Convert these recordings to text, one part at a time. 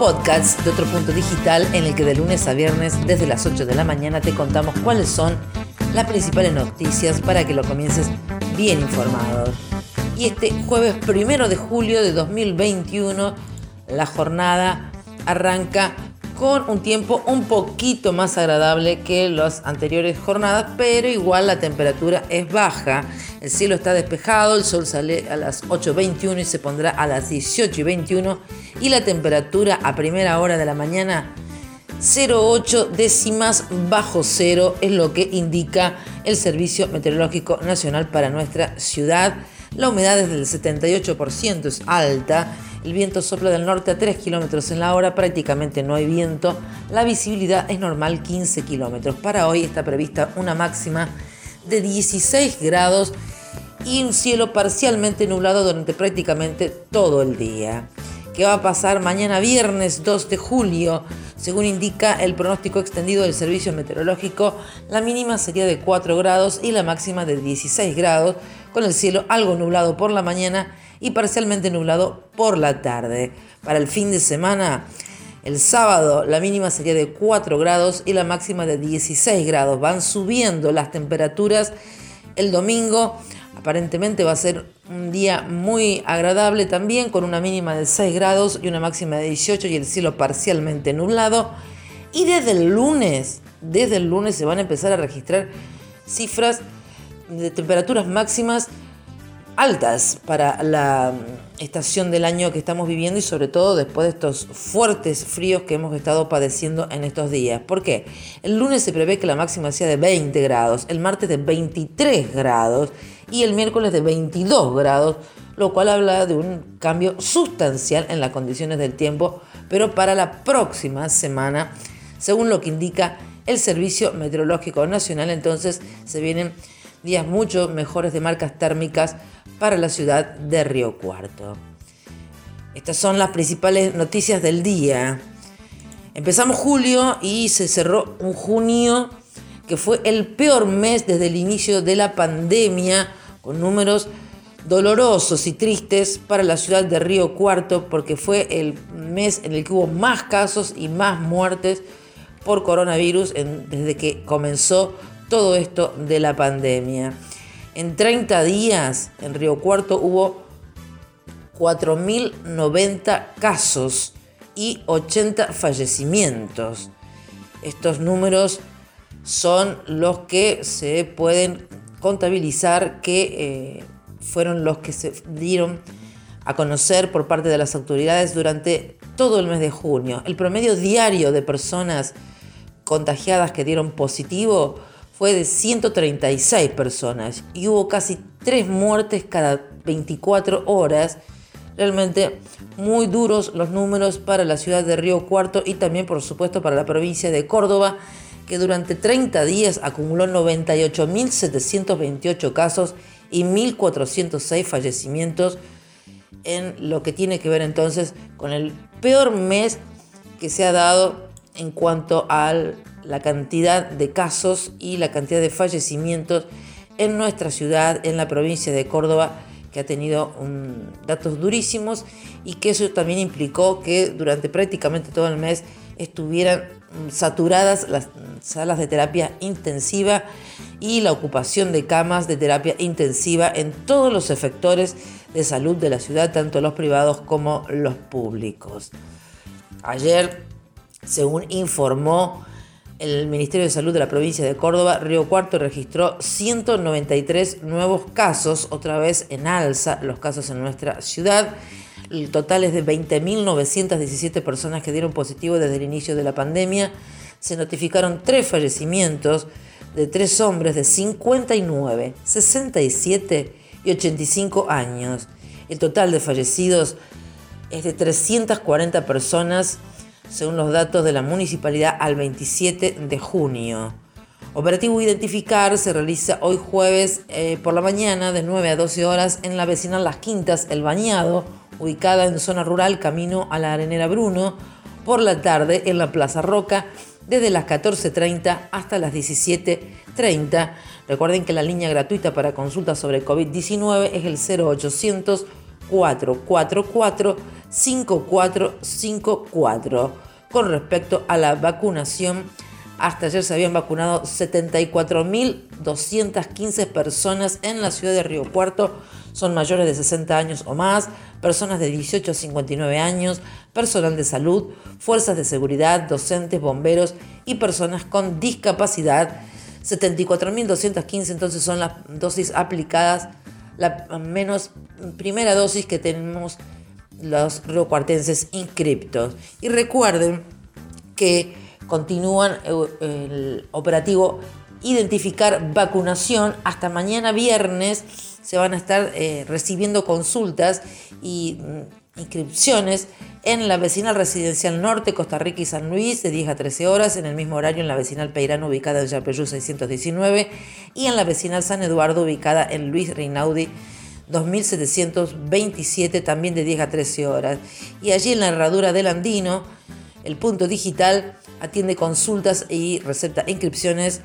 podcast de otro punto digital en el que de lunes a viernes desde las 8 de la mañana te contamos cuáles son las principales noticias para que lo comiences bien informado. Y este jueves primero de julio de 2021 la jornada arranca con un tiempo un poquito más agradable que las anteriores jornadas, pero igual la temperatura es baja. El cielo está despejado, el sol sale a las 8.21 y se pondrá a las 18.21 y la temperatura a primera hora de la mañana 0,8 décimas bajo cero es lo que indica el Servicio Meteorológico Nacional para nuestra ciudad. La humedad es del 78%, es alta el viento sopla del norte a 3 kilómetros en la hora, prácticamente no hay viento. La visibilidad es normal 15 kilómetros. Para hoy está prevista una máxima de 16 grados y un cielo parcialmente nublado durante prácticamente todo el día. ¿Qué va a pasar mañana viernes 2 de julio? Según indica el pronóstico extendido del Servicio Meteorológico, la mínima sería de 4 grados y la máxima de 16 grados, con el cielo algo nublado por la mañana y parcialmente nublado por la tarde. Para el fin de semana, el sábado la mínima sería de 4 grados y la máxima de 16 grados. Van subiendo las temperaturas. El domingo aparentemente va a ser un día muy agradable también con una mínima de 6 grados y una máxima de 18 y el cielo parcialmente nublado. Y desde el lunes, desde el lunes se van a empezar a registrar cifras de temperaturas máximas altas para la estación del año que estamos viviendo y sobre todo después de estos fuertes fríos que hemos estado padeciendo en estos días. ¿Por qué? El lunes se prevé que la máxima sea de 20 grados, el martes de 23 grados y el miércoles de 22 grados, lo cual habla de un cambio sustancial en las condiciones del tiempo, pero para la próxima semana, según lo que indica el Servicio Meteorológico Nacional, entonces se vienen días mucho mejores de marcas térmicas para la ciudad de Río Cuarto. Estas son las principales noticias del día. Empezamos julio y se cerró un junio que fue el peor mes desde el inicio de la pandemia, con números dolorosos y tristes para la ciudad de Río Cuarto, porque fue el mes en el que hubo más casos y más muertes por coronavirus desde que comenzó todo esto de la pandemia. En 30 días en Río Cuarto hubo 4.090 casos y 80 fallecimientos. Estos números son los que se pueden contabilizar que eh, fueron los que se dieron a conocer por parte de las autoridades durante todo el mes de junio. El promedio diario de personas contagiadas que dieron positivo fue de 136 personas y hubo casi 3 muertes cada 24 horas. Realmente muy duros los números para la ciudad de Río Cuarto y también por supuesto para la provincia de Córdoba, que durante 30 días acumuló 98.728 casos y 1.406 fallecimientos en lo que tiene que ver entonces con el peor mes que se ha dado en cuanto al la cantidad de casos y la cantidad de fallecimientos en nuestra ciudad, en la provincia de Córdoba, que ha tenido datos durísimos y que eso también implicó que durante prácticamente todo el mes estuvieran saturadas las salas de terapia intensiva y la ocupación de camas de terapia intensiva en todos los efectores de salud de la ciudad, tanto los privados como los públicos. Ayer, según informó el Ministerio de Salud de la provincia de Córdoba, Río Cuarto registró 193 nuevos casos, otra vez en alza los casos en nuestra ciudad. El total es de 20.917 personas que dieron positivo desde el inicio de la pandemia. Se notificaron tres fallecimientos de tres hombres de 59, 67 y 85 años. El total de fallecidos es de 340 personas según los datos de la municipalidad, al 27 de junio. Operativo Identificar se realiza hoy jueves eh, por la mañana de 9 a 12 horas en la vecinal Las Quintas, El Bañado, ubicada en zona rural camino a la Arenera Bruno, por la tarde en la Plaza Roca, desde las 14.30 hasta las 17.30. Recuerden que la línea gratuita para consultas sobre COVID-19 es el 0800 444 5454. Con respecto a la vacunación, hasta ayer se habían vacunado 74.215 personas en la ciudad de Río Cuarto. Son mayores de 60 años o más, personas de 18 a 59 años, personal de salud, fuerzas de seguridad, docentes, bomberos y personas con discapacidad. 74.215 entonces son las dosis aplicadas, la menos primera dosis que tenemos los riocuartenses inscriptos. Y recuerden que continúan eh, el operativo Identificar Vacunación. Hasta mañana viernes se van a estar eh, recibiendo consultas y mm, inscripciones en la vecinal residencial Norte, Costa Rica y San Luis de 10 a 13 horas, en el mismo horario en la vecinal Peirano ubicada en Yapeyú 619 y en la vecinal San Eduardo ubicada en Luis Reinaudi 2727 también de 10 a 13 horas. Y allí en la herradura del Andino, el punto digital atiende consultas y recepta inscripciones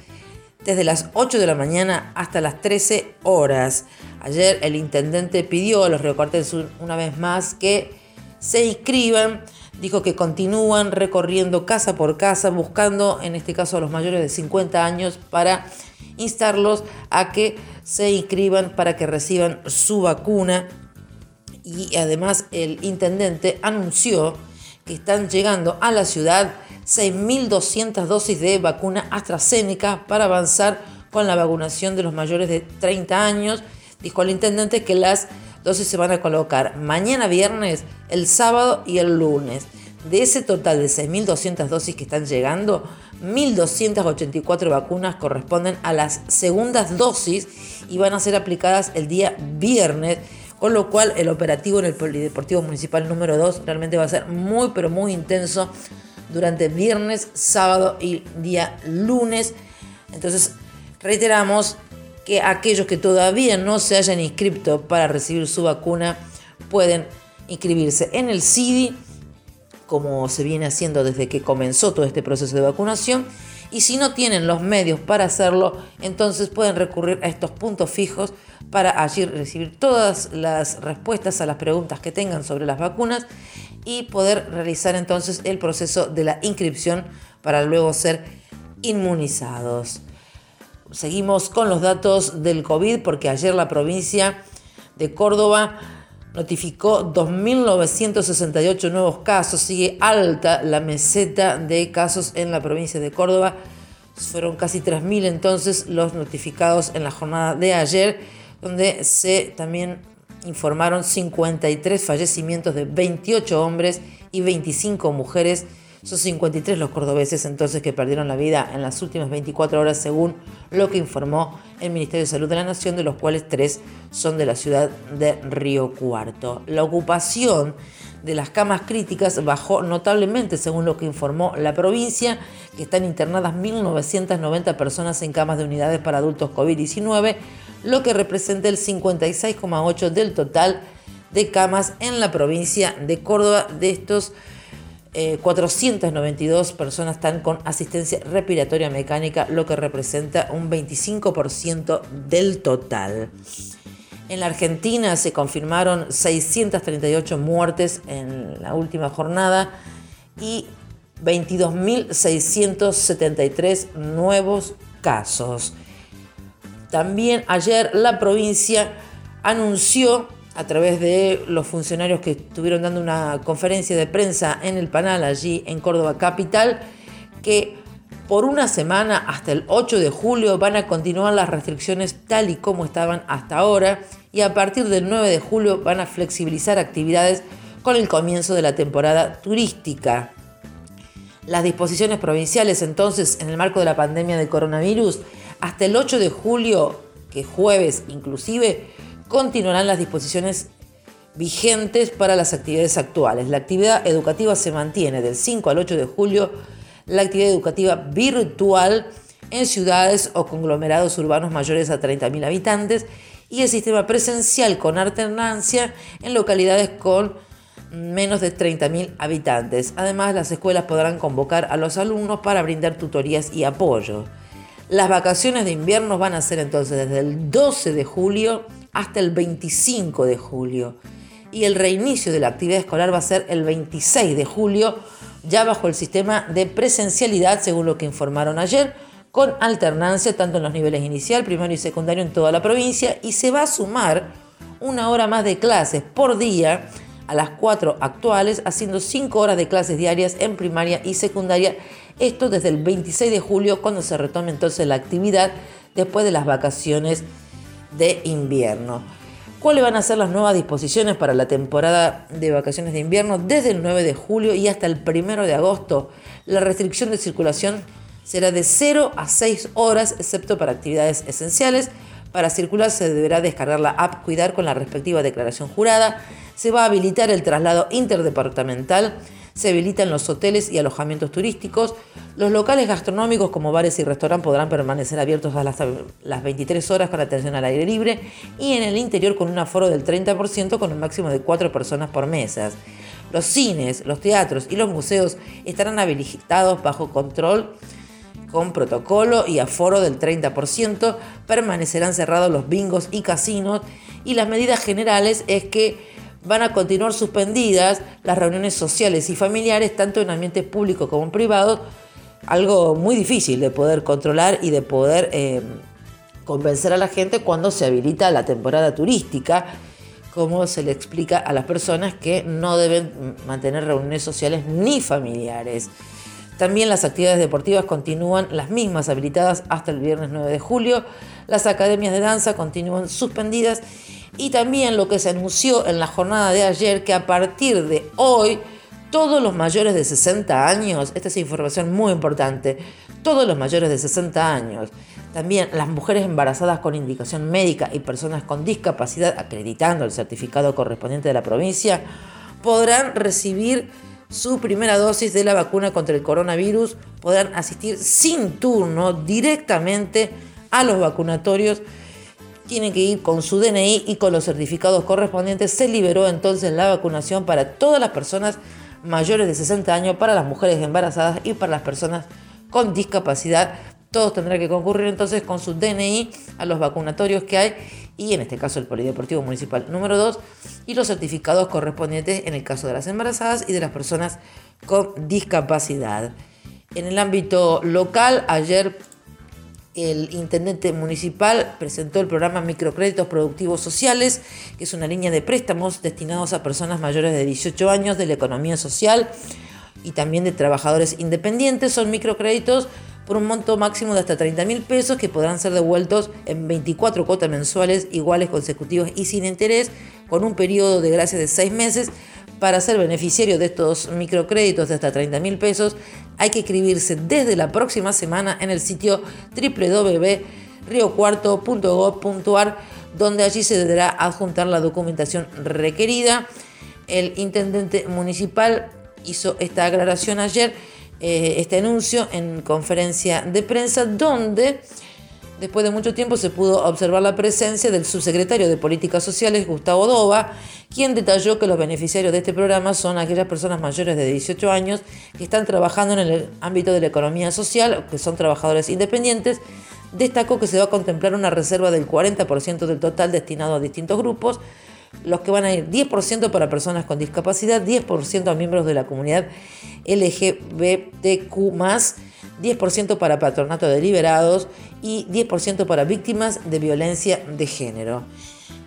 desde las 8 de la mañana hasta las 13 horas. Ayer el intendente pidió a los recortes una vez más que se inscriban. Dijo que continúan recorriendo casa por casa, buscando en este caso a los mayores de 50 años para instarlos a que se inscriban para que reciban su vacuna. Y además el intendente anunció que están llegando a la ciudad 6.200 dosis de vacuna AstraZeneca para avanzar con la vacunación de los mayores de 30 años. Dijo el intendente que las dosis se van a colocar mañana viernes, el sábado y el lunes. De ese total de 6.200 dosis que están llegando, 1.284 vacunas corresponden a las segundas dosis y van a ser aplicadas el día viernes, con lo cual el operativo en el Polideportivo Municipal número 2 realmente va a ser muy pero muy intenso durante viernes, sábado y día lunes. Entonces, reiteramos que aquellos que todavía no se hayan inscrito para recibir su vacuna pueden inscribirse en el CIDI, como se viene haciendo desde que comenzó todo este proceso de vacunación. Y si no tienen los medios para hacerlo, entonces pueden recurrir a estos puntos fijos para allí recibir todas las respuestas a las preguntas que tengan sobre las vacunas y poder realizar entonces el proceso de la inscripción para luego ser inmunizados. Seguimos con los datos del COVID porque ayer la provincia de Córdoba notificó 2.968 nuevos casos. Sigue alta la meseta de casos en la provincia de Córdoba. Fueron casi 3.000 entonces los notificados en la jornada de ayer, donde se también informaron 53 fallecimientos de 28 hombres y 25 mujeres. Son 53 los cordobeses entonces que perdieron la vida en las últimas 24 horas según lo que informó el Ministerio de Salud de la Nación, de los cuales 3 son de la ciudad de Río Cuarto. La ocupación de las camas críticas bajó notablemente según lo que informó la provincia, que están internadas 1.990 personas en camas de unidades para adultos COVID-19 lo que representa el 56,8% del total de camas en la provincia de Córdoba. De estos, 492 eh, personas están con asistencia respiratoria mecánica, lo que representa un 25% del total. En la Argentina se confirmaron 638 muertes en la última jornada y 22.673 nuevos casos. También ayer la provincia anunció a través de los funcionarios que estuvieron dando una conferencia de prensa en el Panal, allí en Córdoba Capital, que por una semana hasta el 8 de julio van a continuar las restricciones tal y como estaban hasta ahora y a partir del 9 de julio van a flexibilizar actividades con el comienzo de la temporada turística. Las disposiciones provinciales entonces en el marco de la pandemia de coronavirus hasta el 8 de julio, que jueves inclusive, continuarán las disposiciones vigentes para las actividades actuales. La actividad educativa se mantiene del 5 al 8 de julio, la actividad educativa virtual en ciudades o conglomerados urbanos mayores a 30.000 habitantes y el sistema presencial con alternancia en localidades con menos de 30.000 habitantes. Además, las escuelas podrán convocar a los alumnos para brindar tutorías y apoyo. Las vacaciones de invierno van a ser entonces desde el 12 de julio hasta el 25 de julio. Y el reinicio de la actividad escolar va a ser el 26 de julio, ya bajo el sistema de presencialidad, según lo que informaron ayer, con alternancia tanto en los niveles inicial, primario y secundario en toda la provincia, y se va a sumar una hora más de clases por día a las cuatro actuales, haciendo cinco horas de clases diarias en primaria y secundaria. Esto desde el 26 de julio, cuando se retome entonces la actividad después de las vacaciones de invierno. ¿Cuáles van a ser las nuevas disposiciones para la temporada de vacaciones de invierno? Desde el 9 de julio y hasta el 1 de agosto, la restricción de circulación será de 0 a 6 horas, excepto para actividades esenciales. Para circular se deberá descargar la app Cuidar con la respectiva declaración jurada se va a habilitar el traslado interdepartamental, se habilitan los hoteles y alojamientos turísticos, los locales gastronómicos como bares y restaurantes podrán permanecer abiertos a las, las 23 horas con atención al aire libre y en el interior con un aforo del 30% con un máximo de 4 personas por mesas. Los cines, los teatros y los museos estarán habilitados bajo control con protocolo y aforo del 30%, permanecerán cerrados los bingos y casinos y las medidas generales es que van a continuar suspendidas las reuniones sociales y familiares, tanto en ambientes públicos como en privados, algo muy difícil de poder controlar y de poder eh, convencer a la gente cuando se habilita la temporada turística, como se le explica a las personas que no deben mantener reuniones sociales ni familiares. También las actividades deportivas continúan las mismas habilitadas hasta el viernes 9 de julio. Las academias de danza continúan suspendidas y también lo que se anunció en la jornada de ayer, que a partir de hoy, todos los mayores de 60 años, esta es información muy importante, todos los mayores de 60 años, también las mujeres embarazadas con indicación médica y personas con discapacidad acreditando el certificado correspondiente de la provincia, podrán recibir su primera dosis de la vacuna contra el coronavirus, podrán asistir sin turno directamente a los vacunatorios tienen que ir con su DNI y con los certificados correspondientes. Se liberó entonces la vacunación para todas las personas mayores de 60 años, para las mujeres embarazadas y para las personas con discapacidad. Todos tendrán que concurrir entonces con su DNI a los vacunatorios que hay y en este caso el Polideportivo Municipal número 2 y los certificados correspondientes en el caso de las embarazadas y de las personas con discapacidad. En el ámbito local, ayer el intendente municipal presentó el programa Microcréditos Productivos Sociales, que es una línea de préstamos destinados a personas mayores de 18 años de la economía social y también de trabajadores independientes. Son microcréditos por un monto máximo de hasta 30 mil pesos que podrán ser devueltos en 24 cuotas mensuales iguales, consecutivas y sin interés, con un periodo de gracia de 6 meses para ser beneficiario de estos microcréditos de hasta 30 mil pesos, hay que inscribirse desde la próxima semana en el sitio www.riocuarto.gov.ar, donde allí se deberá adjuntar la documentación requerida. El intendente municipal hizo esta aclaración ayer, eh, este anuncio en conferencia de prensa, donde Después de mucho tiempo se pudo observar la presencia del subsecretario de Políticas Sociales, Gustavo Dova, quien detalló que los beneficiarios de este programa son aquellas personas mayores de 18 años que están trabajando en el ámbito de la economía social, que son trabajadores independientes. Destacó que se va a contemplar una reserva del 40% del total destinado a distintos grupos, los que van a ir 10% para personas con discapacidad, 10% a miembros de la comunidad LGBTQ 10% para patronato de liberados y 10% para víctimas de violencia de género.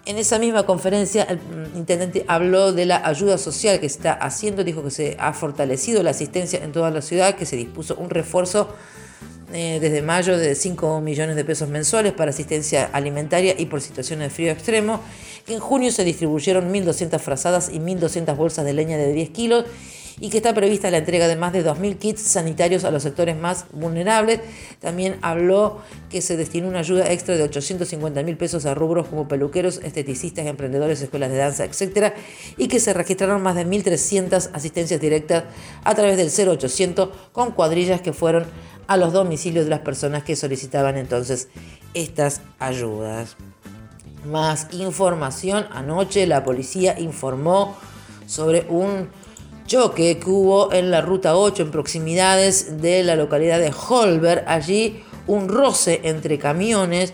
En esa misma conferencia, el intendente habló de la ayuda social que está haciendo, dijo que se ha fortalecido la asistencia en toda la ciudad, que se dispuso un refuerzo eh, desde mayo de 5 millones de pesos mensuales para asistencia alimentaria y por situaciones de frío extremo, en junio se distribuyeron 1.200 frazadas y 1.200 bolsas de leña de 10 kilos y que está prevista la entrega de más de 2.000 kits sanitarios a los sectores más vulnerables. También habló que se destinó una ayuda extra de 850 mil pesos a rubros como peluqueros, esteticistas, emprendedores, escuelas de danza, etc. Y que se registraron más de 1.300 asistencias directas a través del 0800 con cuadrillas que fueron a los domicilios de las personas que solicitaban entonces estas ayudas. Más información. Anoche la policía informó sobre un choque que hubo en la ruta 8 en proximidades de la localidad de Holber. Allí un roce entre camiones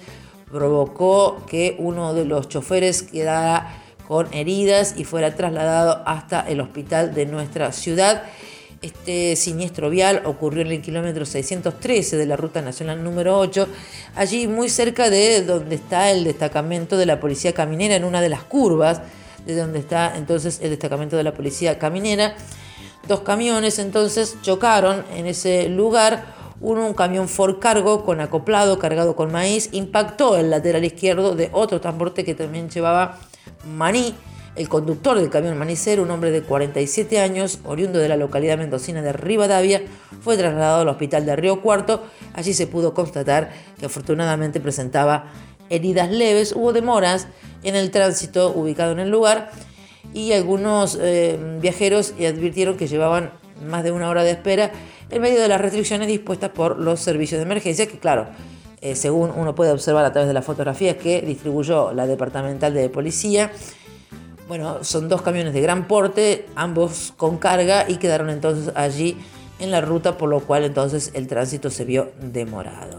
provocó que uno de los choferes quedara con heridas y fuera trasladado hasta el hospital de nuestra ciudad. Este siniestro vial ocurrió en el kilómetro 613 de la ruta nacional número 8, allí muy cerca de donde está el destacamento de la policía caminera, en una de las curvas de donde está entonces el destacamento de la policía caminera. Dos camiones entonces chocaron en ese lugar. Uno, un camión Ford Cargo con acoplado cargado con maíz, impactó el lateral izquierdo de otro transporte que también llevaba maní el conductor del camión manicero, un hombre de 47 años, oriundo de la localidad mendocina de Rivadavia, fue trasladado al hospital de Río Cuarto. Allí se pudo constatar que afortunadamente presentaba heridas leves. Hubo demoras en el tránsito ubicado en el lugar y algunos eh, viajeros advirtieron que llevaban más de una hora de espera en medio de las restricciones dispuestas por los servicios de emergencia, que claro, eh, según uno puede observar a través de las fotografías que distribuyó la departamental de policía, bueno, son dos camiones de gran porte, ambos con carga y quedaron entonces allí en la ruta, por lo cual entonces el tránsito se vio demorado.